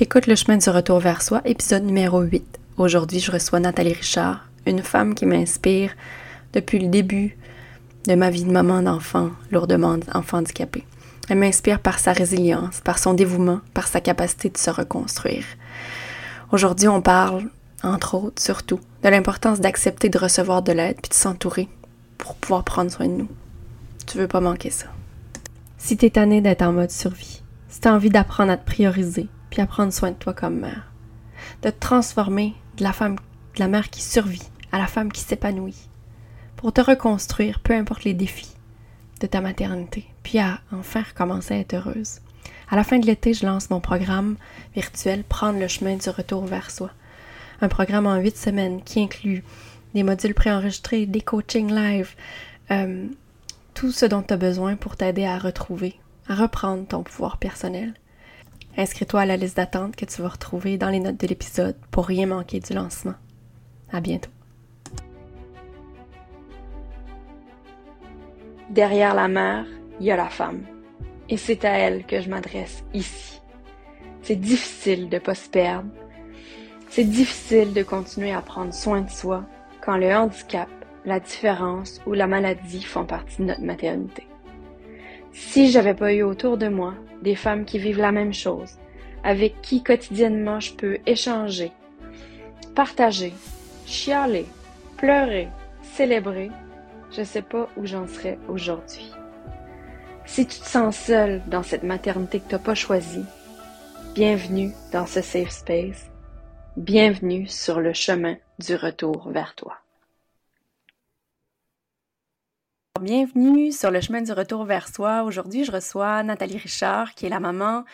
T'écoutes le chemin du retour vers soi, épisode numéro 8. Aujourd'hui, je reçois Nathalie Richard, une femme qui m'inspire depuis le début de ma vie de maman d'enfant, lourdement enfant handicapé. Elle m'inspire par sa résilience, par son dévouement, par sa capacité de se reconstruire. Aujourd'hui, on parle, entre autres, surtout, de l'importance d'accepter de recevoir de l'aide puis de s'entourer pour pouvoir prendre soin de nous. Tu veux pas manquer ça. Si t'es tanné d'être en mode survie, si t'as envie d'apprendre à te prioriser, puis à prendre soin de toi comme mère, de te transformer de la femme, de la mère qui survit à la femme qui s'épanouit, pour te reconstruire, peu importe les défis de ta maternité, puis à enfin recommencer à être heureuse. À la fin de l'été, je lance mon programme virtuel Prendre le chemin du retour vers soi. Un programme en huit semaines qui inclut des modules préenregistrés, des coachings live, euh, tout ce dont tu as besoin pour t'aider à retrouver, à reprendre ton pouvoir personnel. Inscris-toi à la liste d'attente que tu vas retrouver dans les notes de l'épisode pour rien manquer du lancement. À bientôt. Derrière la mère, il y a la femme. Et c'est à elle que je m'adresse ici. C'est difficile de pas se perdre. C'est difficile de continuer à prendre soin de soi quand le handicap, la différence ou la maladie font partie de notre maternité. Si j'avais pas eu autour de moi des femmes qui vivent la même chose, avec qui quotidiennement je peux échanger, partager, chialer, pleurer, célébrer, je sais pas où j'en serais aujourd'hui. Si tu te sens seule dans cette maternité que tu n'as pas choisie, bienvenue dans ce safe space. Bienvenue sur le chemin du retour vers toi. Bienvenue sur le chemin du retour vers soi. Aujourd'hui, je reçois Nathalie Richard, qui est la maman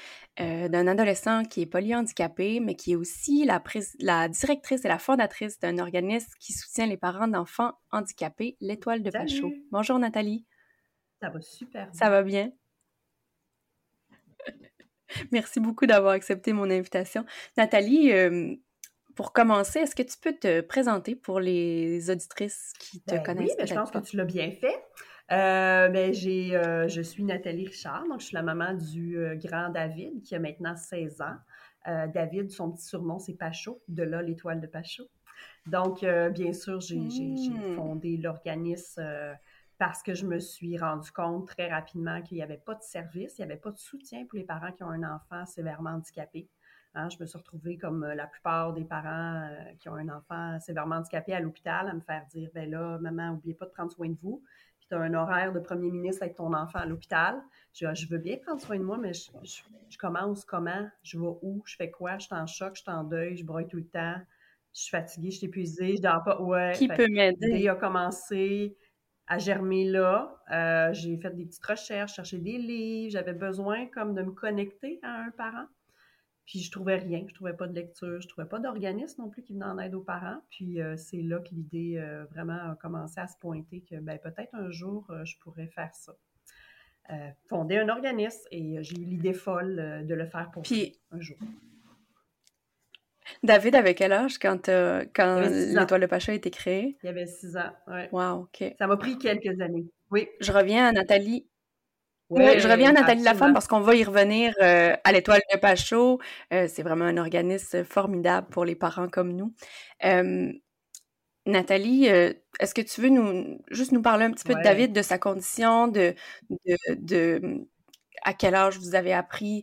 euh, d'un adolescent qui est polyhandicapé, mais qui est aussi la, la directrice et la fondatrice d'un organisme qui soutient les parents d'enfants handicapés, l'Étoile de Pachot. Bonjour Nathalie. Ça va super. Ça va bien? Merci beaucoup d'avoir accepté mon invitation. Nathalie, euh, pour commencer, est-ce que tu peux te présenter pour les auditrices qui te ben connaissent? Oui, ben, je pense que tu l'as bien fait. Euh, ben, j'ai, euh, je suis Nathalie Richard, donc je suis la maman du grand David qui a maintenant 16 ans. David, son petit surnom, c'est Pachot, de là l'étoile de Pachot. Donc, bien sûr, j'ai, mmh. fondé l'organisme parce que je me suis rendu compte très rapidement qu'il n'y avait pas de service, il n'y avait pas de soutien pour les parents qui ont un enfant sévèrement handicapé. Hein, je me suis retrouvée comme euh, la plupart des parents euh, qui ont un enfant sévèrement handicapé à l'hôpital à me faire dire ben là, maman, n'oubliez pas de prendre soin de vous. Puis tu as un horaire de premier ministre avec ton enfant à l'hôpital. Je, ah, je veux bien prendre soin de moi, mais je, commence comment? Je vais où? Je fais quoi? Je suis en choc, je suis en deuil, je broye tout le temps. Je suis fatiguée, je suis épuisée, je dors pas. Ouais. Qui peut m'aider? Il a commencé à germer là. Euh, j'ai fait des petites recherches, cherché des livres. J'avais besoin comme de me connecter à un parent. Puis je trouvais rien, je trouvais pas de lecture, je trouvais pas d'organisme non plus qui venait en aide aux parents. Puis euh, c'est là que l'idée euh, vraiment a commencé à se pointer que ben, peut-être un jour je pourrais faire ça. fonder un organisme et j'ai eu l'idée folle de le faire pour Puis, un jour. David avait quel âge quand, euh, quand l'étoile de Pacha a été créée? Il y avait six ans, oui. Wow, OK. Ça m'a pris quelques années. Oui. Je reviens à Nathalie. Je reviens à Nathalie Lafemme parce qu'on va y revenir euh, à l'étoile de Pachot. Euh, c'est vraiment un organisme formidable pour les parents comme nous. Nathalie, est-ce que tu veux nous juste nous parler un petit peu de David, de sa condition, de, de, de, à quel âge vous avez appris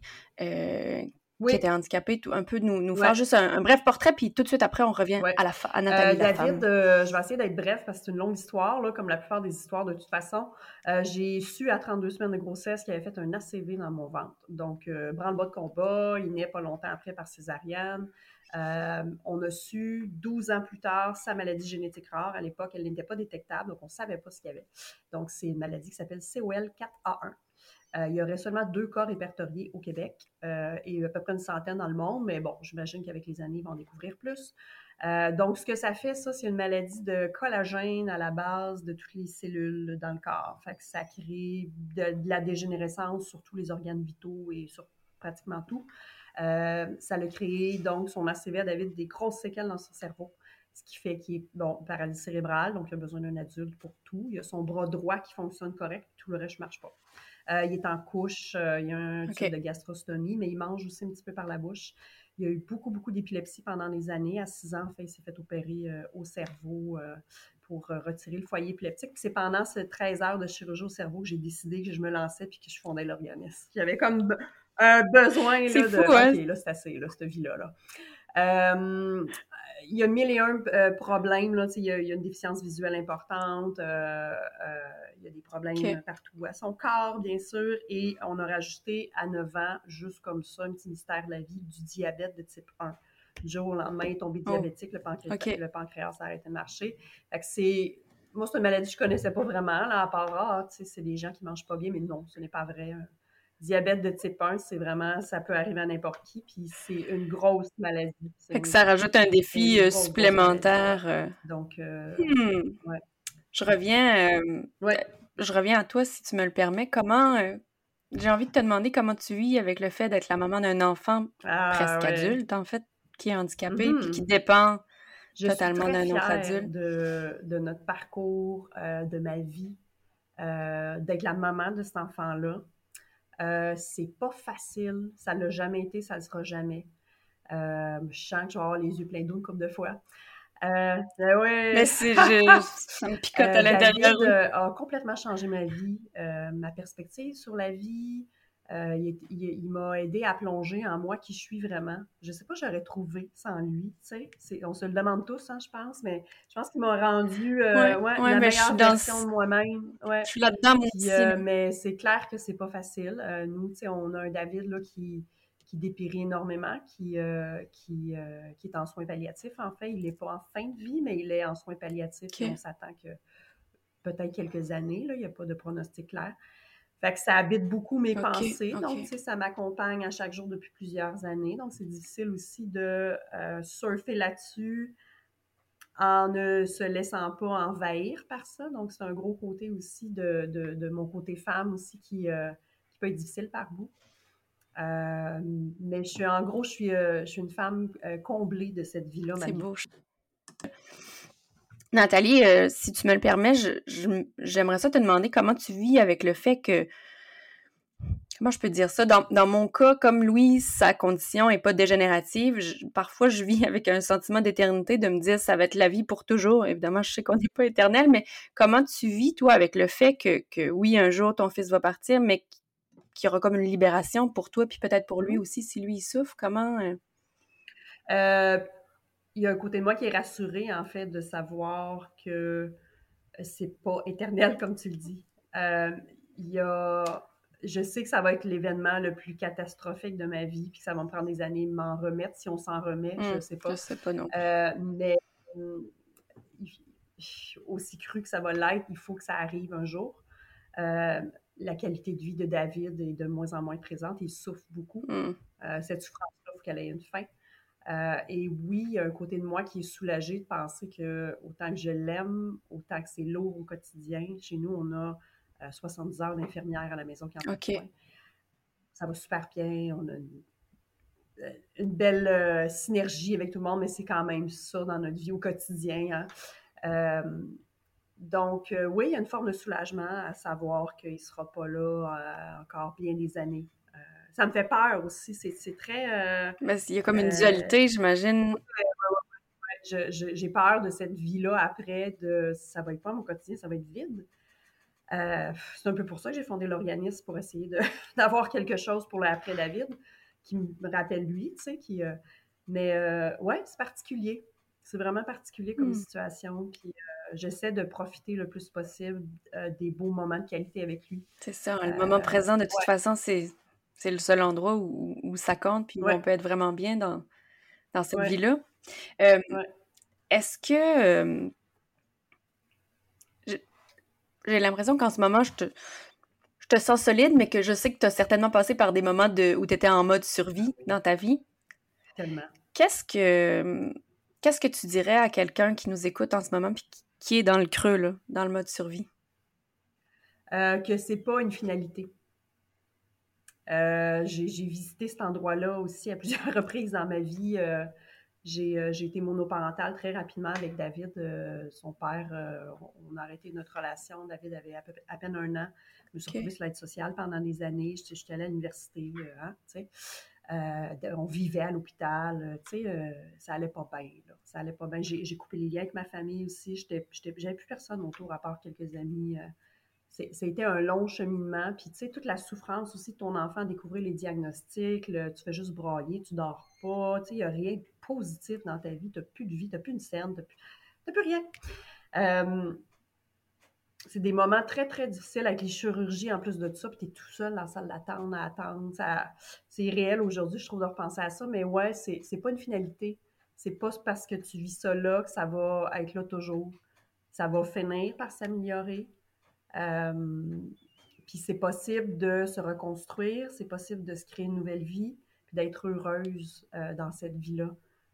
qui était handicapé, tout, un peu nous, nous faire juste un, bref portrait, puis tout de suite après, on revient à, la, à Nathalie. Euh, David, euh, je vais essayer d'être bref parce que c'est une longue histoire, là, comme la plupart des histoires de toute façon. Euh, j'ai su à 32 semaines de grossesse qu'il avait fait un ACV dans mon ventre. Donc, branle-bas de combat, il n'est pas longtemps après par césarienne. on a su 12 ans plus tard sa maladie génétique rare. À l'époque, elle n'était pas détectable, donc on ne savait pas ce qu'il y avait. Donc, c'est une maladie qui s'appelle COL 4A1. Euh, il y aurait seulement deux cas répertoriés au Québec euh, et à peu près une centaine dans le monde, mais bon, j'imagine qu'avec les années, ils vont en découvrir plus. Euh, donc, ce que ça fait, ça, c'est une maladie de collagène à la base de toutes les cellules dans le corps. Fait que ça crée de, la dégénérescence sur tous les organes vitaux et sur pratiquement tout. ça a créé, donc, son ACV à David des grosses séquelles dans son cerveau ce qui fait qu'il est bon, paralysie cérébrale, donc il a besoin d'un adulte pour tout. Il a son bras droit qui fonctionne correct, tout le reste ne marche pas. Il est en couche, il y a un type de gastrostomie, mais il mange aussi un petit peu par la bouche. Il a eu beaucoup, beaucoup d'épilepsie pendant des années. À 6 ans, en fait, il s'est fait opérer au cerveau pour retirer le foyer épileptique. c'est pendant ces 13 heures de chirurgie au cerveau que j'ai décidé que je me lançais puis que je fondais l'organisme. J'avais comme un besoin là, de... Fou, hein? OK, là, c'est assez, là, cette vie-là. Là. Euh, il y a mille et un euh, problèmes. Là, il, y a, il y a une déficience visuelle importante. Euh, il y a des problèmes partout à son corps, bien sûr. Et on a rajouté à 9 ans, juste comme ça, un petit mystère de la vie, du diabète de type 1. Du jour au lendemain, il est tombé oh. diabétique, le, pancréas, le pancréas a arrêté de marcher. c'est moi, c'est une maladie que je ne connaissais pas vraiment, là, à part, ah, c'est des gens qui ne mangent pas bien, mais non, ce n'est pas vrai diabète de type 1, c'est vraiment, ça peut arriver à n'importe qui, puis c'est une grosse maladie. Fait que ça rajoute un défi euh, supplémentaire. Euh. Donc, euh, hmm. Je reviens, je reviens à toi, si tu me le permets. Comment, j'ai envie de te demander comment tu vis avec le fait d'être la maman d'un enfant ah, presque adulte, en fait, qui est handicapé, puis qui mm-hmm. dépend totalement d'un autre adulte. De, de notre parcours, de ma vie, d'être la maman de cet enfant-là. Euh, c'est pas facile. Ça l'a jamais été, ça le sera jamais. Euh, je sens que je vais avoir les yeux pleins d'eau une couple de fois. Euh, ben ouais. Mais c'est juste, ça me picote à l'intérieur. David a complètement changé ma vie, ma perspective sur la vie, euh, il, m'a aidé à plonger en moi qui je suis vraiment. Je sais pas, j'aurais trouvé sans lui. Tu sais, on se le demande tous, hein, je pense, mais je pense qu'il m'a rendu euh, ouais, la meilleure version de moi-même. Je suis là-dedans, moi aussi. Euh, mais c'est clair que c'est pas facile. nous, tu sais, on a un David là, qui, qui dépérit énormément, qui, qui, qui est en soins palliatifs. En fait, il n'est pas en fin de vie, mais il est en soins palliatifs. on s'attend que peut-être quelques années. Là, il n'y a pas de pronostic clair. Fait que ça habite beaucoup mes pensées. Donc, tu sais, ça m'accompagne à chaque jour depuis plusieurs années. Donc, c'est difficile aussi de euh, surfer là-dessus en ne se laissant pas envahir par ça. Donc, c'est un gros côté aussi de, de, mon côté femme aussi qui, euh, qui, peut être difficile par bout. Euh, mais je suis, en gros, je suis, je suis une femme comblée de cette vie-là. C'est beau. Nathalie, euh, si tu me le permets, j'aimerais ça te demander comment tu vis avec le fait que comment je peux dire ça? Dans, mon cas, comme Louise, sa condition n'est pas dégénérative, parfois je vis avec un sentiment d'éternité de me dire ça va être la vie pour toujours. Évidemment, je sais qu'on n'est pas éternel, mais comment tu vis, toi, avec le fait que, oui, un jour ton fils va partir, mais qu'il y aura comme une libération pour toi, puis peut-être pour lui mmh. aussi, si lui il souffre, comment? Euh? Il y a un côté de moi qui est rassuré, en fait, de savoir que euh, c'est pas éternel, comme tu le dis. Euh, il y a... Je sais que ça va être l'événement le plus catastrophique de ma vie, puis que ça va me prendre des années de m'en remettre. Si on s'en remet, je hmm, sais pas. Je sais pas non. Euh, mais aussi cru que ça va l'être, il faut que ça arrive un jour. la qualité de vie de David est de moins en moins présente. Il souffre beaucoup. Hmm. cette souffrance-là, il faut qu'elle ait une fin. Euh, et oui, il y a un côté de moi qui est soulagé de penser que autant que je l'aime, autant que c'est lourd au quotidien. Chez nous, on a 70 euh, heures d'infirmière à la maison qui en okay. Ça va super bien. On a une, euh, belle synergie avec tout le monde, mais c'est quand même ça dans notre vie au quotidien. Hein. donc, oui, il y a une forme de soulagement à savoir qu'il ne sera pas là encore bien des années ça me fait peur aussi. C'est très. Euh, Mais il y a comme une euh, dualité, j'imagine. J'ai peur de cette vie-là après, de ça va être pas mon quotidien, ça va être vide. Euh, c'est un peu pour ça que j'ai fondé l'organisme pour essayer d'avoir quelque chose pour l'après David qui me rappelle lui, tu sais, qui. mais ouais, c'est particulier. C'est vraiment particulier comme hmm. situation. Puis j'essaie de profiter le plus possible des beaux moments de qualité avec lui. C'est ça, le moment présent, de toute façon, c'est c'est le seul endroit où, ça compte, puis où on peut être vraiment bien dans, dans cette vie-là. Euh, est-ce que. Euh, j'ai l'impression qu'en ce moment, je te, je te sens solide, mais que je sais que tu as certainement passé par des moments de, où tu étais en mode survie dans ta vie. Tellement. Qu'est-ce que, qu'est-ce que tu dirais à quelqu'un qui nous écoute en ce moment puis qui, est dans le creux, là, dans le mode survie? Euh, que c'est pas une finalité. Euh, j'ai visité cet endroit-là aussi à plusieurs reprises dans ma vie. Euh, j'ai été monoparentale très rapidement avec David. son père, on a arrêté notre relation. David avait à, peine un an. Je me suis retrouvée sur l'aide sociale pendant des années. J'étais allée à l'université, hein. Euh, on vivait à l'hôpital, euh, euh, ça allait pas bien. ça allait pas bien. J'ai coupé les liens avec ma famille aussi. J'avais plus personne autour à part quelques amis. C'était un long cheminement. Puis, tu sais, toute la souffrance aussi de ton enfant, découvrir les diagnostics, tu fais juste broyer, tu dors pas. Tu sais, il n'y a rien de positif dans ta vie. Tu n'as plus de vie, tu n'as plus une scène, tu n'as plus, rien c'est des moments très, très difficiles avec les chirurgies en plus de tout ça, puis tu es tout seul dans la salle d'attente à attendre. c'est irréel aujourd'hui, je trouve, de repenser à ça, mais ouais, c'est pas une finalité. C'est pas parce que tu vis ça là que ça va être là toujours. Ça va finir par s'améliorer. Euh, puis c'est possible de se reconstruire, c'est possible de se créer une nouvelle vie, puis d'être heureuse euh, dans cette vie-là.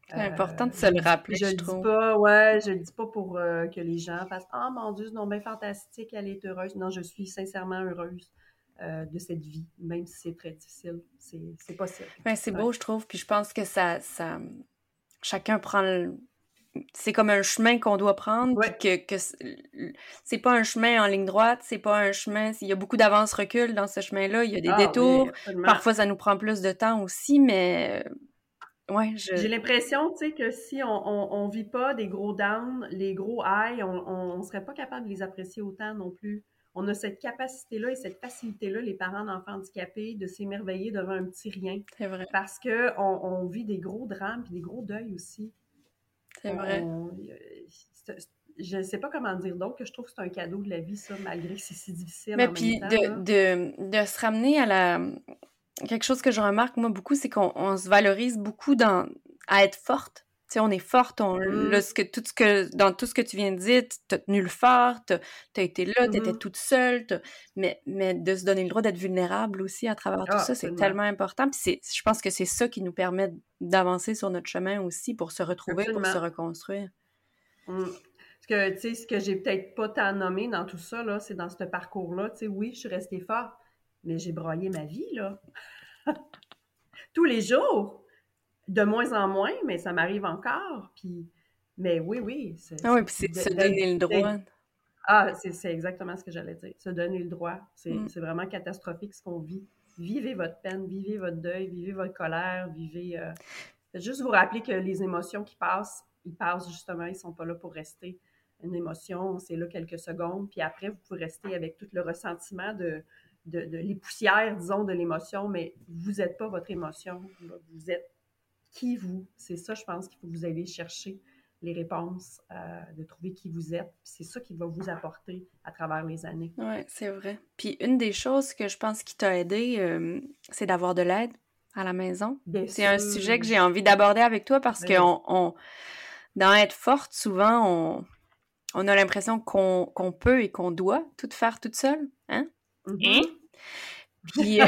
C'est important de se le rappeler, je, je, le trouve. dis pas, ouais, je le dis pas pour euh, que les gens fassent « Ah, mon Dieu, c'est non, bien fantastique, elle est heureuse. » Non, je suis sincèrement heureuse euh, de cette vie, même si c'est très difficile. C'est possible. Ben, c'est beau, je trouve, puis je pense que ça... ça... Chacun prend le... C'est comme un chemin qu'on doit prendre, puis que, que c'est pas un chemin en ligne droite, c'est pas un chemin... Il y a beaucoup d'avance-recul dans ce chemin-là, il y a des ah détours. Parfois, ça nous prend plus de temps aussi, mais j'ai l'impression, tu sais, que si on, ne vit pas des gros downs, les gros highs, on, ne serait pas capable de les apprécier autant non plus. On a cette capacité-là et cette facilité-là, les parents d'enfants handicapés, de s'émerveiller devant un petit rien. C'est vrai. Parce que on, vit des gros drames et des gros deuils aussi. C'est vrai. je ne sais pas comment dire d'autre que je trouve que c'est un cadeau de la vie, ça, malgré que c'est si difficile. Mais puis de, de, de, se ramener à la, quelque chose que je remarque, moi, beaucoup, c'est qu'on se valorise beaucoup dans, à être forte. Tu sais, on est forte, on, mm. ce que, tout ce que, dans tout ce que tu viens de dire, t'as tenu le fort, t'as as été là, tu t'étais toute seule, mais, mais de se donner le droit d'être vulnérable aussi à travers tout ah, ça, c'est tellement important. Puis je pense que c'est ça qui nous permet d'avancer sur notre chemin aussi pour se retrouver, pour se reconstruire. Mm. Parce que, tu sais, ce que j'ai peut-être pas tant nommé dans tout ça, là, c'est dans ce parcours-là, oui, je suis restée forte, mais j'ai broyé ma vie, là. Tous les jours. De moins en moins, mais ça m'arrive encore. Puis, mais oui, oui. Ah oui, puis c'est se donner le droit. Ah, c'est exactement ce que j'allais dire. Se donner le droit. Mm. C'est vraiment catastrophique ce qu'on vit. Vivez votre peine, vivez votre deuil, vivez votre colère, vivez. Euh... Juste vous rappeler que les émotions qui passent, ils passent justement, ils sont pas là pour rester. Une émotion, c'est là quelques secondes, puis après, vous pouvez rester avec tout le ressentiment de, de, les poussières, disons, de l'émotion, mais vous n'êtes pas votre émotion. Vous êtes qui vous. C'est ça, je pense, qu'il faut que vous allez chercher les réponses, euh, de trouver qui vous êtes. C'est ça qui va vous apporter à travers les années. Oui, c'est vrai. Puis une des choses que je pense qui t'a aidé, euh, c'est d'avoir de l'aide à la maison. C'est un sujet que j'ai envie d'aborder avec toi parce que on, dans être forte, souvent, on, on a l'impression qu'on peut et qu'on doit tout faire toute seule. Hein? Mm-hmm. puis,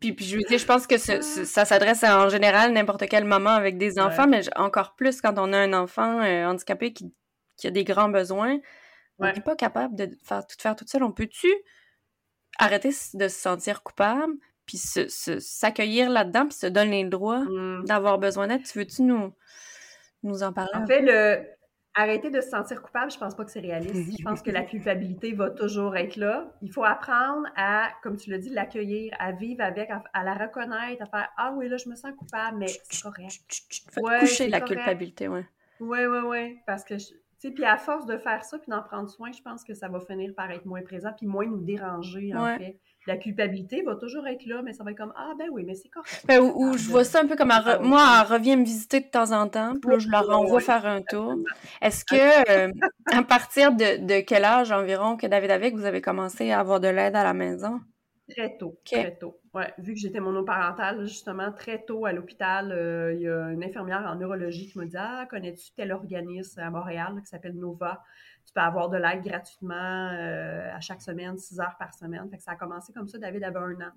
puis, puis, je veux dire, je pense que ça s'adresse en général n'importe quel moment avec des enfants, mais encore plus quand on a un enfant euh, handicapé qui, qui, a des grands besoins. On n'est pas capable de faire tout faire toute seule. On peut-tu arrêter de se sentir coupable, puis s'accueillir là-dedans, puis se donner le droit mm. d'avoir besoin d'aide? Tu veux-tu nous, nous en parler? En fait, le, arrêter de se sentir coupable, je pense pas que c'est réaliste. Je pense que la culpabilité va toujours être là. Il faut apprendre à, comme tu l'as dit, l'accueillir, à vivre avec, à, la reconnaître, à faire Ah oui, là, je me sens coupable, mais c'est correct. Ouais, coucher la culpabilité, ouais. Oui, oui, oui. Parce que, tu sais, puis à force de faire ça, puis d'en prendre soin, je pense que ça va finir par être moins présent, puis moins nous déranger, en fait la culpabilité va toujours être là, mais ça va être comme Ah, ben oui, mais c'est correct. Ben, ou, je vois ça un peu comme moi, elle revient me visiter de temps en temps, puis là, je la renvoie faire un tour. Est-ce que, euh, à partir de, quel âge environ que David avec, vous avez commencé à avoir de l'aide à la maison? Très tôt, très tôt. Ouais, vu que j'étais monoparentale, justement, très tôt à l'hôpital, euh, il y a une infirmière en neurologie qui m'a dit Ah, connais-tu tel organisme à Montréal qui s'appelle Nova? Tu peux avoir de l'aide gratuitement euh, à chaque semaine, six heures par semaine. Fait que ça a commencé comme ça. David avait un an.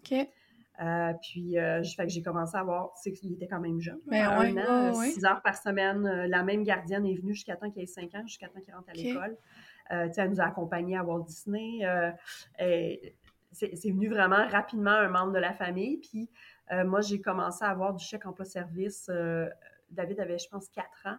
Euh, puis, euh, fait que j'ai commencé à avoir, il était quand même jeune, ben un an, six heures par semaine. la même gardienne est venue jusqu'à temps qu'il ait cinq ans, jusqu'à temps qu'il rentre à l'école. elle nous a accompagnés à Walt Disney. C'est venu vraiment rapidement un membre de la famille. Puis, moi, j'ai commencé à avoir du chèque emploi-service David avait, je pense, 4 ans.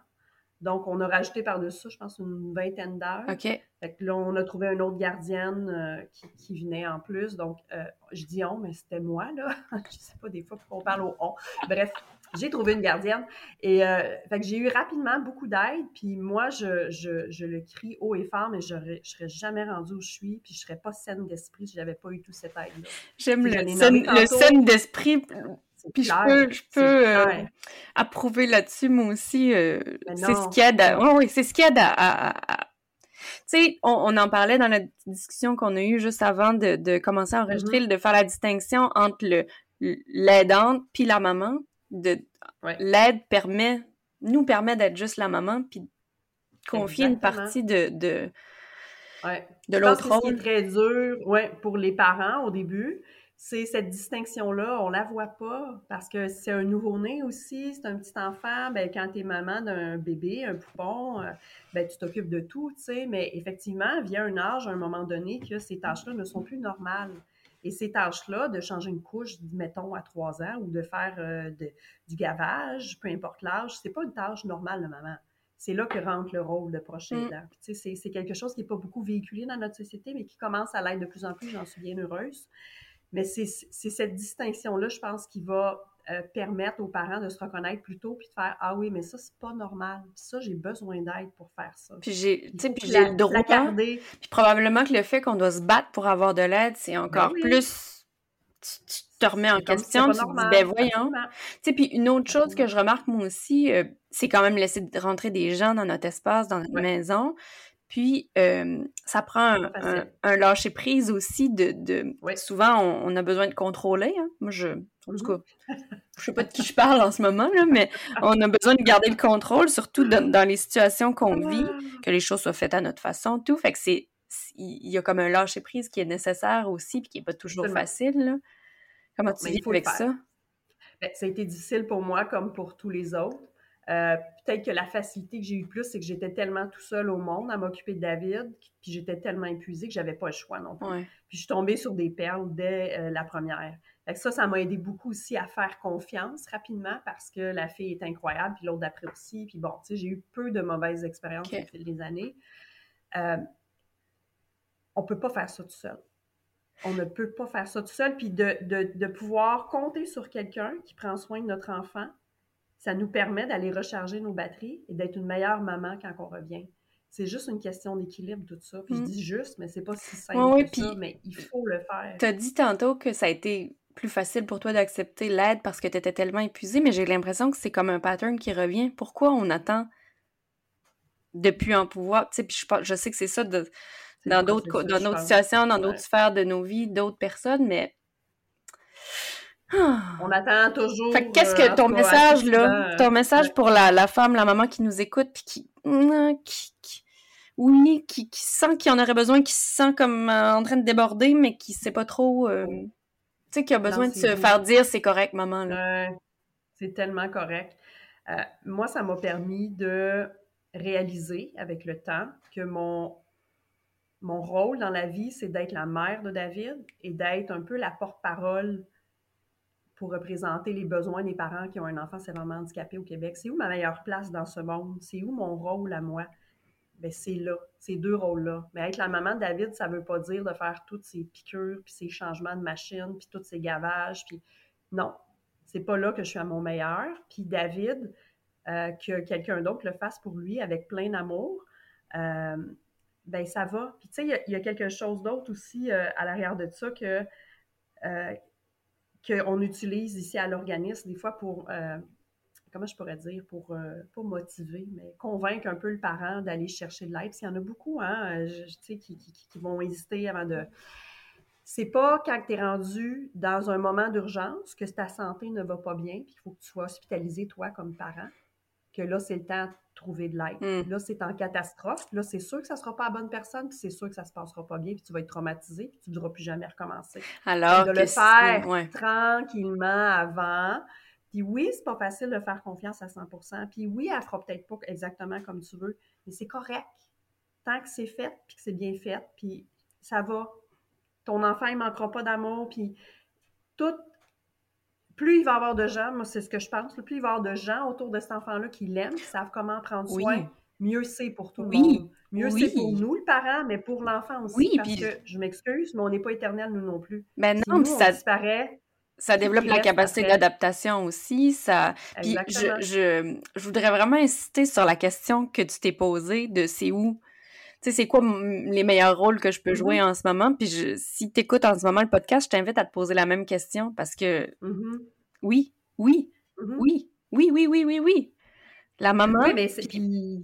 Donc, on a rajouté par-dessus je pense, une vingtaine d'heures. OK. Fait que là, on a trouvé une autre gardienne euh, qui, qui, venait en plus. Donc, euh, je dis on, mais c'était moi, là. je sais pas des fois pourquoi on parle au on. Bref, j'ai trouvé une gardienne. Et euh, fait que j'ai eu rapidement beaucoup d'aide. Puis moi, je, je, je, le crie haut et fort, mais je ne serais jamais rendue où je suis. Puis je serais pas saine d'esprit si j'avais pas eu tout cette aide-là. J'aime le, le saine d'esprit puis je peux, je peux euh, approuver là-dessus, moi aussi. Euh, c'est ce qui aide à... oui, c'est ce qui aide à... Tu sais, on, on, en parlait dans la discussion qu'on a eue juste avant de, de commencer à enregistrer, mm-hmm. de faire la distinction entre le l'aidante puis la maman. De, L'aide permet, nous permet d'être juste la maman, puis confier une partie de, de, ouais. de l'autre rôle. C'est très dur ouais, pour les parents au début, c'est cette distinction-là, on la voit pas parce que c'est un nouveau-né aussi, c'est un petit enfant, ben quand tu es maman d'un bébé, un poupon, euh, ben tu t'occupes de tout, tu sais, mais effectivement, vient un âge, à un moment donné, que ces tâches-là ne sont plus normales. Et ces tâches-là, de changer une couche, mettons, à trois ans, ou de faire euh, du gavage, peu importe l'âge, c'est pas une tâche normale de maman. C'est là que rentre le rôle de prochain mm. C'est quelque chose qui n'est pas beaucoup véhiculé dans notre société, mais qui commence à l'être de plus en plus, j'en suis bien heureuse. Mais c'est cette distinction-là, je pense, qui va euh, permettre aux parents de se reconnaître plus tôt puis de faire Ah oui, mais ça, c'est pas normal. Puis ça, j'ai besoin d'aide pour faire ça. Puis j'ai le droit. Puis probablement que le fait qu'on doit se battre pour avoir de l'aide, c'est ben encore plus. Tu, te remets en question, tu dis, ben voyons. Tu sais, puis une autre chose que je remarque moi aussi, euh, c'est quand même laisser rentrer des gens dans notre espace, dans notre maison. Puis, euh, ça prend un, lâcher-prise aussi de... de Souvent, on, a besoin de contrôler. Hein. Moi, je... En tout cas, je sais pas de qui je parle en ce moment, là, mais on a besoin de garder le contrôle, surtout dans, les situations qu'on vit, que les choses soient faites à notre façon, tout. Fait que c'est... Il y a comme un lâcher-prise qui est nécessaire aussi, puis qui est pas toujours facile, là. Comment tu vis avec ça? Ben, ça a été difficile pour moi, comme pour tous les autres. Euh, peut-être que la facilité que j'ai eu plus, c'est que j'étais tellement tout seul au monde à m'occuper de David, puis j'étais tellement épuisée que j'avais pas le choix non plus. Puis je suis tombée sur des perles dès euh, la première. Fait ça, ça m'a aidé beaucoup aussi à faire confiance rapidement parce que la fille est incroyable, puis l'autre d'après aussi. Puis bon, tu sais, j'ai eu peu de mauvaises expériences au fil des années. Euh, on peut pas faire ça tout seul. On ne peut pas faire ça tout seul. Puis de, de, de pouvoir compter sur quelqu'un qui prend soin de notre enfant, ça nous permet d'aller recharger nos batteries et d'être une meilleure maman quand on revient. C'est juste une question d'équilibre, tout ça. Puis je mm. dis juste, mais c'est pas si simple que ça, mais il faut le faire. Tu as dit tantôt que ça a été plus facile pour toi d'accepter l'aide parce que tu étais tellement épuisée, mais j'ai l'impression que c'est comme un pattern qui revient. Pourquoi on attend depuis un pouvoir? Tu sais, puis je, je sais que c'est ça dans d'autres dans d'autres situations, dans d'autres sphères de nos vies, d'autres personnes, mais on attend toujours. Fait qu'est-ce que euh, ton message, là, ton message pour la, la, femme, la maman qui nous écoute, puis qui, qui, oui, qui, qui sent qu'il en aurait besoin, qui se sent comme euh, en train de déborder, mais qui sait pas trop, euh, tu sais, qui a besoin de se faire dire c'est correct, maman. Là. c'est tellement correct. moi, ça m'a permis de réaliser avec le temps que mon mon rôle dans la vie, c'est d'être la mère de David et d'être un peu la porte-parole pour représenter les besoins des parents qui ont un enfant sévèrement handicapé au Québec? C'est où ma meilleure place dans ce monde? C'est où mon rôle à moi? Ben, c'est là, ces deux rôles-là. Mais être la maman de David, ça veut pas dire de faire toutes ces piqûres, puis ces changements de machine, puis tous ces gavages, puis non, c'est pas là que je suis à mon meilleur. Puis David, euh, que quelqu'un d'autre le fasse pour lui avec plein d'amour, euh, ben ça va. Puis tu sais, il y, a quelque chose d'autre aussi euh, à l'arrière de ça que qu'on utilise ici à l'organisme, des fois pour, euh, comment je pourrais dire, pour, euh, pas motiver, mais convaincre un peu le parent d'aller chercher de l'aide. Parce qu'il y en a beaucoup, hein, je, sais, qui, qui, vont hésiter avant de... C'est pas quand tu es rendu dans un moment d'urgence que ta santé ne va pas bien, puis qu'il faut que tu sois hospitalisé, toi, comme parent, que là, c'est le temps de trouver de l'aide. Hmm. Là, c'est en catastrophe. Là, c'est sûr que ça ne sera pas la bonne personne, puis c'est sûr que ça ne se passera pas bien, puis tu vas être traumatisé, puis tu ne voudras plus jamais recommencer. Alors, de le faire tranquillement avant. Puis oui, c'est pas facile de faire confiance à 100%. Puis oui, elle fera peut-être pas exactement comme tu veux, mais c'est correct. Tant que c'est fait, puis que c'est bien fait, puis ça va. Ton enfant, il manquera pas d'amour, puis tout plus il va y avoir de gens, moi c'est ce que je pense, plus il va y avoir de gens autour de cet enfant-là qui l'aiment, qui savent comment prendre soin, mieux c'est pour tout le monde. Mieux c'est pour nous, le parent, mais pour l'enfant aussi. Oui, parce que je m'excuse, mais on n'est pas éternel, nous non plus. Ben non, ça disparaît. Ça développe la capacité d'adaptation aussi. Ça... Puis je, je, je, voudrais vraiment insister sur la question que tu t'es posée de c'est où sais, c'est quoi les meilleurs rôles que je peux jouer mm-hmm. en ce moment? Puis je, si tu écoutes en ce moment le podcast, je t'invite à te poser la même question parce que mm-hmm. oui, oui, mm-hmm. oui, oui, oui, oui, oui, oui. La maman. Oui, mais puis,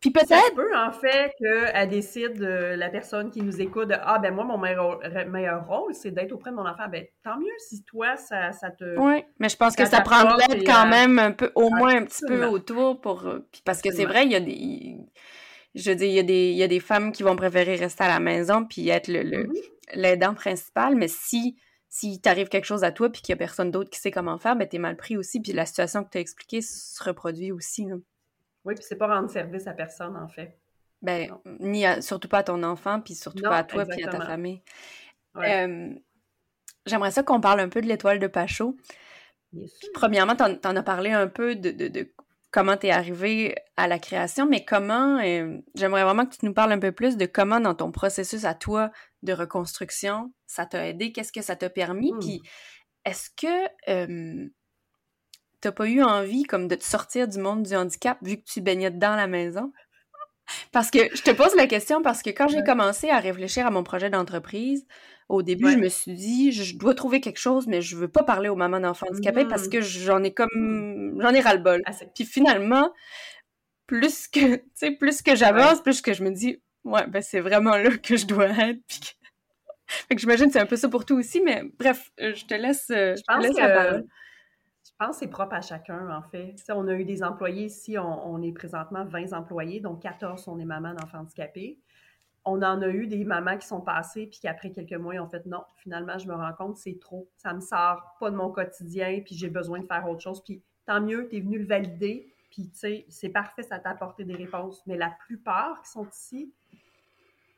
puis peut-être. Peut, en fait, qu'elle décide, la personne qui nous écoute, de Ah, ben moi, mon meilleur, rôle, c'est d'être auprès de mon enfant. Ben tant mieux si toi, ça, ça te. Oui, mais je pense que ça prend l'aide quand euh, même un peu, au moins un petit peu autour pour. Euh, parce que c'est vrai, il y a des je dis, il y, a des, il y a des femmes qui vont préférer rester à la maison puis être le, mm-hmm. l'aidant principal, mais si si t'arrive quelque chose à toi puis qu'il y a personne d'autre qui sait comment faire, ben t'es mal pris aussi puis la situation que tu as expliquée se reproduit aussi. Oui, puis c'est pas rendre service à personne en fait. Ben ni surtout pas à ton enfant puis surtout pas à toi puis à ta famille. j'aimerais ça qu'on parle un peu de l'étoile de Pachot. Premièrement, t'en, en as parlé un peu de, de, de comment tu es arrivé à la création, mais comment, euh, j'aimerais vraiment que tu nous parles un peu plus de comment dans ton processus à toi de reconstruction, ça t'a aidé, qu'est-ce que ça t'a permis, mmh. puis est-ce que euh, t'as pas eu envie comme de te sortir du monde du handicap vu que tu baignais dans la maison? Parce que je te pose la question parce que quand j'ai commencé à réfléchir à mon projet d'entreprise, au début, je me suis dit, je dois trouver quelque chose, mais je veux pas parler aux mamans d'enfants handicapés parce mmh. que j'en ai comme, j'en ai ras-le-bol. Ah, puis finalement, plus que, tu sais, plus que j'avance, plus que je me dis, ouais, ben c'est vraiment là que je dois être. Puis fait que j'imagine que c'est un peu ça pour tout aussi, mais bref, euh, je te laisse, euh, je, pense laisse que... Je pense que c'est propre à chacun, en fait. on a eu des employés ici, on, on, est présentement 20 employés, donc 14 sont des mamans d'enfants handicapés on en a eu des mamans qui sont passées, puis qu'après quelques mois, ils ont fait non, finalement, je me rends compte, c'est trop. Ça me sort pas de mon quotidien, puis j'ai besoin de faire autre chose. Puis tant mieux, tu es venu le valider, puis tu sais, c'est parfait, ça t'a apporté des réponses. Mais la plupart qui sont ici,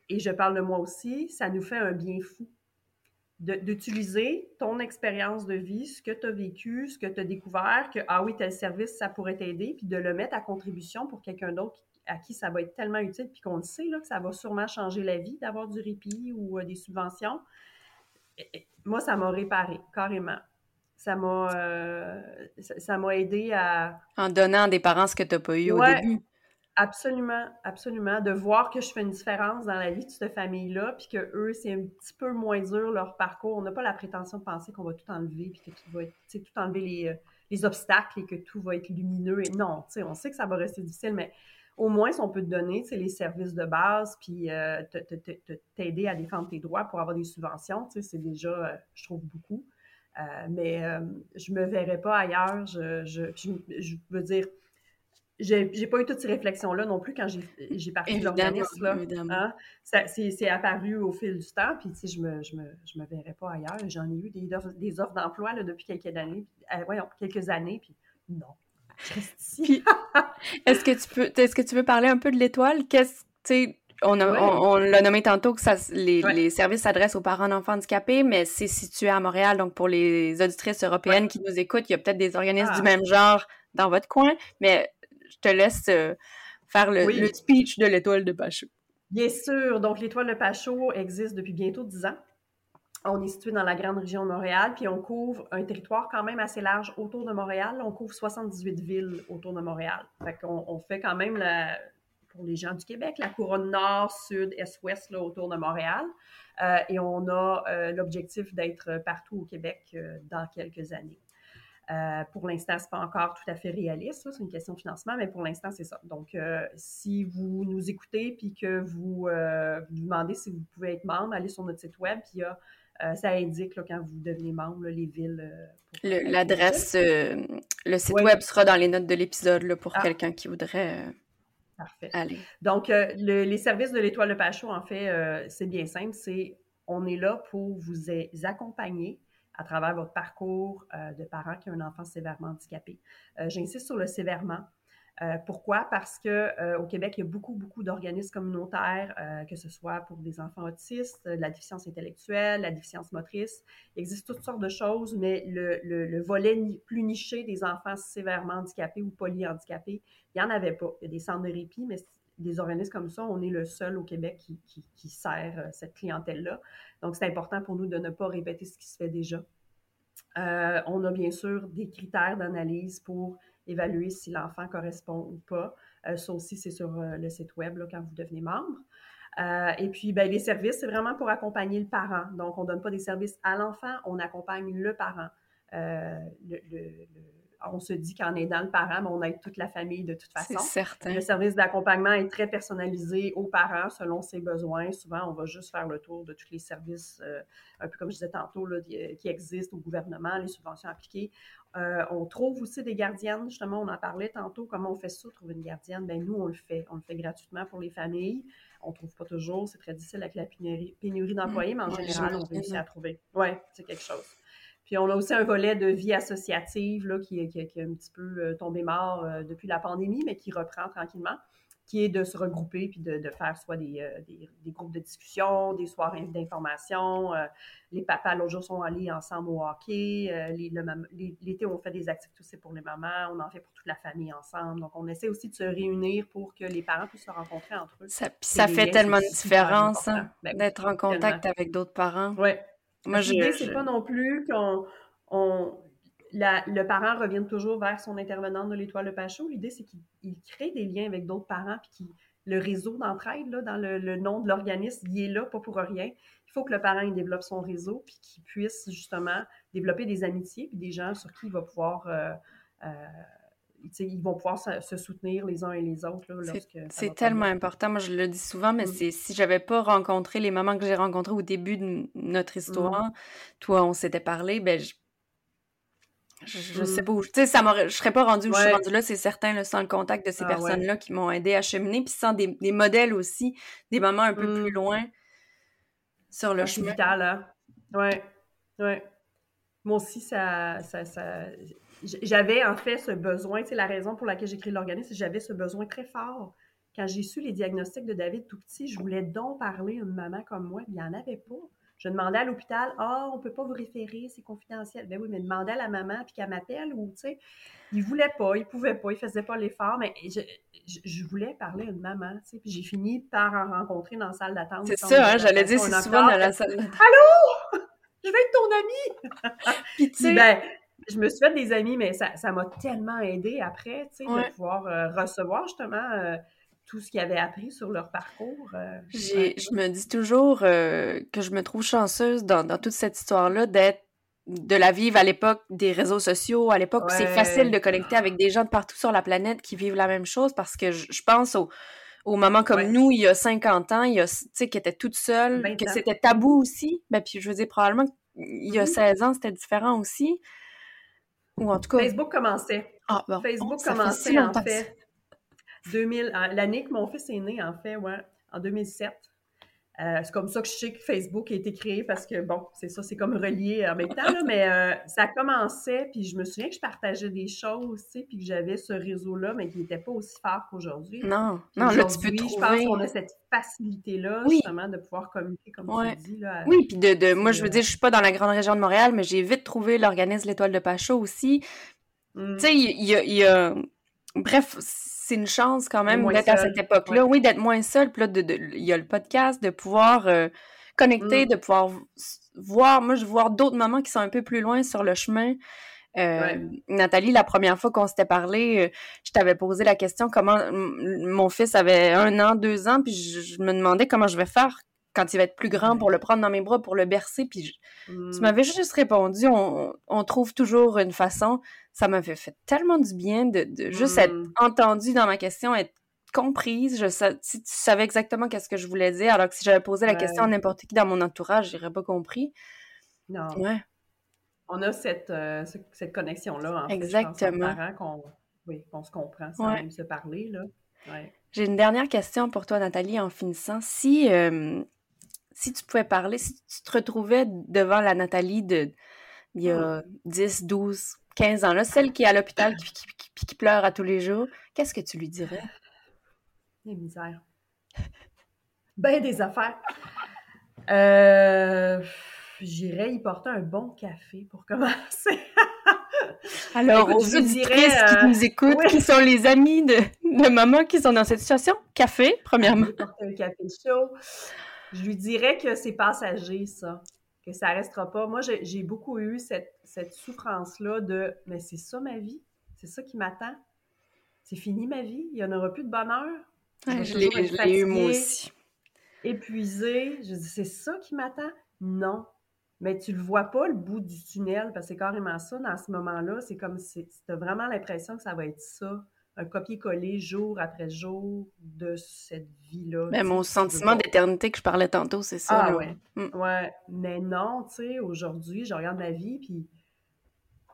et je parle de moi aussi, ça nous fait un bien fou d'utiliser ton expérience de vie, ce que tu as vécu, ce que tu as découvert, que ah oui, tel service, ça pourrait t'aider, puis de le mettre à contribution pour quelqu'un d'autre à qui ça va être tellement utile, puis qu'on le sait, là, que ça va sûrement changer la vie d'avoir du répit ou euh, des subventions. moi, ça m'a réparé, carrément. Ça m'a euh, ça m'a aidé à... En donnant des parents ce que tu n'as pas eu au début. Absolument, absolument. De voir que je fais une différence dans la vie de cette famille-là, puis que eux, c'est un petit peu moins dur leur parcours. On n'a pas la prétention de penser qu'on va tout enlever, puis que tout va être, tout enlever les, euh, les obstacles et que tout va être lumineux. Et non, on sait que ça va rester difficile, mais au moins, si on peut te donner les services de base, puis euh, t'aider à défendre tes droits pour avoir des subventions, c'est déjà, euh, je trouve, beaucoup. Euh, mais je me verrais pas ailleurs. Je, je, veux dire, j'ai pas eu toutes ces réflexions-là non plus quand j'ai parti de l'organisme. Hein. C'est apparu au fil du temps, puis je me, je, me, je me verrais pas ailleurs. J'en ai eu des, des offres d'emploi depuis quelques années, voyons, quelques années, puis non est-ce que tu peux, est-ce que tu veux parler un peu de l'étoile? Qu'est-ce, on, on, l'a nommé tantôt que ça, les, services s'adressent aux parents d'enfants handicapés, mais c'est situé à Montréal. Donc, pour les auditrices européennes qui nous écoutent, il y a peut-être des organismes du ah. même genre dans votre coin, mais je te laisse euh, faire le, le, speech de l'étoile de Pachot. Bien sûr. Donc, l'étoile de Pachot existe depuis bientôt 10 ans. On est situé dans la grande région de Montréal, puis on couvre un territoire quand même assez large autour de Montréal. On couvre 78 villes autour de Montréal. Fait qu'on on fait quand même, pour les gens du Québec, la couronne nord, sud, est, ouest là, autour de Montréal. Euh, et on a euh, l'objectif d'être partout au Québec euh, dans quelques années. pour l'instant, ce n'est pas encore tout à fait réaliste, c'est une question de financement, mais pour l'instant, c'est ça. Donc, si vous nous écoutez puis que vous vous demandez si vous pouvez être membre, allez sur notre site web, puis il y a ça indique quand vous devenez membre les villes. Euh, l'adresse, euh, le, site web sera dans les notes de l'épisode pour ah. quelqu'un qui voudrait Parfait. aller. Donc, les services de l'Étoile de Pachot, en fait, c'est bien simple. C'est on est là pour vous accompagner à travers votre parcours de parent qui a un enfant sévèrement handicapé. J'insiste sur le sévèrement Euh, pourquoi? Parce que euh, au Québec, il y a beaucoup, beaucoup d'organismes communautaires, euh, que ce soit pour des enfants autistes, de la déficience intellectuelle, la déficience motrice. Il existe toutes sortes de choses, mais le, le, volet plus niché des enfants sévèrement handicapés ou polyhandicapés, il n'y en avait pas. Il y a des centres de répit, mais des organismes comme ça, on est le seul au Québec qui, qui, qui sert cette clientèle-là. Donc, c'est important pour nous de ne pas répéter ce qui se fait déjà. on a bien sûr des critères d'analyse pour évaluer si l'enfant correspond ou pas. Euh, ça aussi, c'est sur euh, le site web là, quand vous devenez membre. Euh, et puis, ben, les services, c'est vraiment pour accompagner le parent. Donc, on ne donne pas des services à l'enfant, on accompagne le parent. le, on se dit qu'en aidant le parent, mais on aide toute la famille de toute façon. C'est certain. Le service d'accompagnement est très personnalisé aux parents selon ses besoins. Souvent, on va juste faire le tour de tous les services, un peu comme je disais tantôt, là, qui existent au gouvernement, les subventions appliquées. Euh, on trouve aussi des gardiennes, justement, on en parlait tantôt, comment on fait ça, trouver une gardienne? Ben nous, on le fait. On le fait gratuitement pour les familles. On ne trouve pas toujours, c'est très difficile avec la pénurie, d'employés, mais en général, on réussit à trouver. Oui, c'est quelque chose. Puis on a aussi un volet de vie associative là, qui, qui, qui est un petit peu euh, tombé mort euh, depuis la pandémie, mais qui reprend tranquillement, qui est de se regrouper puis de, de faire soit des, euh, des, des, groupes de discussion, des soirées d'information. les papas, l'autre jour, sont allés ensemble au hockey. L'été, on fait des activités aussi pour les mamans. On en fait pour toute la famille ensemble. Donc, on essaie aussi de se réunir pour que les parents puissent se rencontrer entre eux. Ça, ça fait tellement de différence hein, ben d'être en contact avec d'autres parents. Oui, L'idée, c'est pas non plus qu'on le parent revienne toujours vers son intervenant de l'étoile de Pachot. L'idée, c'est qu'il crée des liens avec d'autres parents, puis le réseau d'entraide, dans le, nom de l'organisme, il est là, pas pour rien. Il faut que le parent il développe son réseau, puis qu'il puisse justement développer des amitiés, puis des gens sur qui il va pouvoir euh, euh, ils vont pouvoir se, soutenir les uns et les autres. C'est tellement important. Moi, je le dis souvent, mais mm. c'est si j'avais pas rencontré les mamans que j'ai rencontrées au début de notre histoire, mm. toi, on s'était parlé, ben je, je, sais mm. pas où. Tu sais, ça je serais pas rendue où je suis rendue là, c'est certain, sans le contact de ces ah personnes-là qui m'ont aidé à cheminer, puis sans des, modèles aussi, des mamans un peu plus loin sur le chemin. Vital, hein? Ouais, ouais. Moi aussi, ça, ça, ça j'avais en fait ce besoin, c'est la raison pour laquelle j'ai créé l'organisme, j'avais ce besoin très fort. Quand j'ai su les diagnostics de David tout petit, je voulais donc parler à une maman comme moi, il n'y en avait pas. Je demandais à l'hôpital, ah, on ne peut pas vous référer, c'est confidentiel. Ben oui, mais demandais à la maman puis qu'elle m'appelle ou, tu sais, il voulait pas, il pouvait pas, il faisait pas l'effort, mais je, voulais parler à une maman, tu sais, puis j'ai fini par en rencontrer dans la salle d'attente. C'est ça, hein, j'allais dire, c'est souvent dans la salle d'attente. Allô? Je vais être ton amie! puis tu sais, ben, je me suis fait des amis, mais ça m'a tellement aidé après, tu sais, de pouvoir euh, recevoir justement euh, tout ce qu'ils avaient appris sur leur parcours. Euh, je me dis toujours que je me trouve chanceuse dans, toute cette histoire-là d'être de la vivre à l'époque des réseaux sociaux, à l'époque où c'est facile de connecter avec des gens de partout sur la planète qui vivent la même chose parce que je, pense aux, aux mamans comme nous, il y a 50 ans, il y a, tu sais, qui étaient toutes seules, que c'était tabou aussi. Ben, puis je veux dire, probablement, il y a 16 ans, c'était différent aussi. Ou en tout cas. Facebook commençait. Ah, Facebook commençait, en fait. 2000, l'année que mon fils est né, en fait, ouais, en 2007. Euh, c'est comme ça que je sais que Facebook a été créé parce que, bon, c'est ça, c'est comme relié en même temps, là, mais euh, ça commençait, puis je me souviens que je partageais des choses, tu sais, puis que j'avais ce réseau-là, mais qui n'était pas aussi fort qu'aujourd'hui. Non, non, là, tu peux trouver... je pense qu'on a cette facilité-là, justement, de pouvoir communiquer, comme tu dis. Là, oui, puis de, de moi, je veux dire, je suis pas dans la grande région de Montréal, mais j'ai vite trouvé l'organisme L'Étoile de Pachot aussi. Mmh. Tu sais, il y y a... Bref, c'est une chance quand même d'être à cette époque-là. Oui, d'être moins seul. Puis là, il y a le podcast, de pouvoir euh, connecter, mm. de pouvoir voir. Moi, je vois d'autres mamans qui sont un peu plus loin sur le chemin. Euh, Nathalie, la première fois qu'on s'était parlé, euh, je t'avais posé la question comment mon fils avait un an, deux ans, puis je, me demandais comment je vais faire quand il va être plus grand pour le prendre dans mes bras, pour le bercer. Puis tu mm. m'avais juste répondu, on, on, trouve toujours une façon ça m'avait fait tellement du bien de, juste être mmh. entendue dans ma question, être comprise. Je si tu savais exactement qu'est-ce que je voulais dire, alors que si j'avais posé la question à n'importe qui dans mon entourage, j'aurais pas compris. Non. Ouais. On a cette, euh, cette connexion-là, en Exactement. qu'on oui, se comprend sans même se parler, là. Ouais. J'ai une dernière question pour toi, Nathalie, en finissant. Si, euh, si tu pouvais parler, si tu te retrouvais devant la Nathalie de il y a 10, 12, 15 ans, là, celle qui est à l'hôpital puis qui, qui, pleure à tous les jours, qu'est-ce que tu lui dirais? Les misères. Ben des affaires. Euh, J'irais y porter un bon café pour commencer. Alors, aux auditrices qui euh, nous écoutent, qui sont les amis de, de maman qui sont dans cette situation, café, premièrement. un café chaud. Je lui dirais que c'est passager, ça. Que ça restera pas. Moi, j'ai beaucoup eu cette, cette souffrance-là de mais c'est ça ma vie, c'est ça qui m'attend. C'est fini ma vie, il n'y en aura plus de bonheur. je l'ai eu moi aussi. Épuisé, je dis c'est ça qui m'attend? Non, mais tu le vois pas le bout du tunnel parce que c'est carrément ça dans ce moment-là. C'est comme si tu as vraiment l'impression que ça va être ça, copier-coller jour après jour de cette vie-là. Mais mon sentiment d'éternité que je parlais tantôt, c'est ça. Ah ouais. Mm. Ouais. Mais non, tu sais, aujourd'hui, je regarde ma vie puis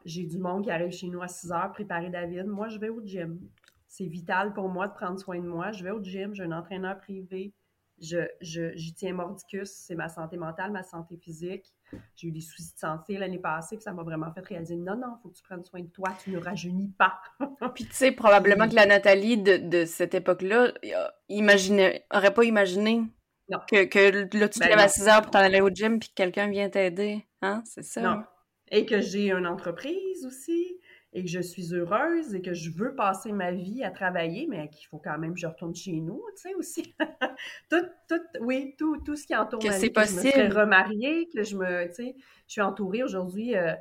j'ai du monde qui arrive chez nous à 6 heures, préparer David. Moi, je vais au gym. C'est vital pour moi de prendre soin de moi. Je vais au gym, j'ai un entraîneur privé. Je, j'y tiens mordicus, c'est ma santé mentale, ma santé physique. J'ai eu des soucis de santé l'année passée, puis ça m'a vraiment fait réaliser non, non, il faut que tu prennes soin de toi, tu ne rajeunis pas. puis tu sais, probablement que la Nathalie de, de cette époque-là imaginait, aurait pas imaginé que, que là, tu te ben lèves à 6 heures pour t'en aller au gym, puis que quelqu'un vient t'aider. Hein? C'est ça. Non. Et que j'ai une entreprise aussi et que je suis heureuse et que je veux passer ma vie à travailler, mais qu'il faut quand même que je retourne chez nous, tu sais, aussi. tout, tout, oui, tout, tout ce qui entoure que ma vie. Que je me serais remariée, que je me, tu sais, je suis entourée aujourd'hui euh,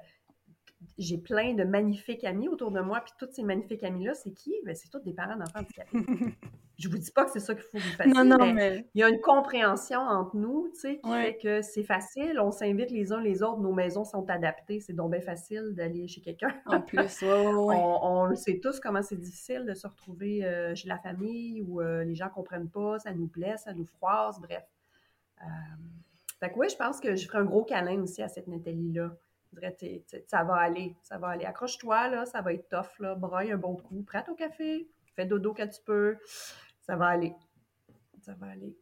j'ai plein de magnifiques amis autour de moi, puis tous ces magnifiques amis-là, c'est qui? Ben, c'est tous des parents d'enfants handicapés. je vous dis pas que c'est ça qu'il faut que vous fassiez, non, non, mais, il y a une compréhension entre nous, tu sais, qui fait que c'est facile, on s'invite les uns les autres, nos maisons sont adaptées, c'est donc bien facile d'aller chez quelqu'un. En plus, on, sait tous comment c'est difficile de se retrouver euh, chez la famille où euh, les gens comprennent pas, ça nous blesse, ça nous froisse, bref. Euh, fait que oui, je pense que je ferai un gros câlin aussi à cette Nathalie-là. Je dirais, ça va aller, ça va aller. Accroche-toi, là, ça va être tough, là. Braille un bon coup, prête au café, fais dodo quand tu peux. Ça va aller. Ça va aller.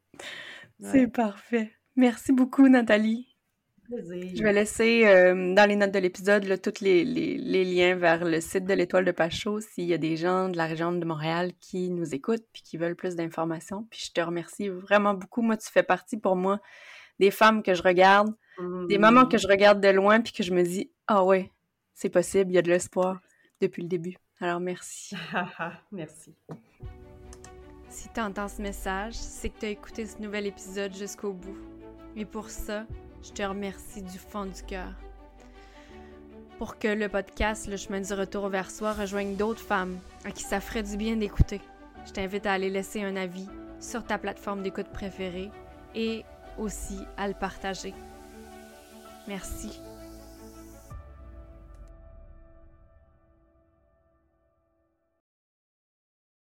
C'est parfait. Merci beaucoup, Nathalie. Plaisir. Je vais laisser euh, dans les notes de l'épisode tous les, les, liens vers le site de l'Étoile de Pachot s'il y a des gens de la région de Montréal qui nous écoutent puis qui veulent plus d'informations. Puis je te remercie vraiment beaucoup. Moi, tu fais partie pour moi des femmes que je regarde, des moments que je regarde de loin puis que je me dis ah ouais, c'est possible, il y a de l'espoir depuis le début. Alors merci. merci. Si tu entends ce message, c'est que tu as écouté ce nouvel épisode jusqu'au bout. Et pour ça, je te remercie du fond du cœur. Pour que le podcast Le chemin du retour vers soi rejoigne d'autres femmes à qui ça ferait du bien d'écouter, je t'invite à aller laisser un avis sur ta plateforme d'écoute préférée et aussi à le partager. Merci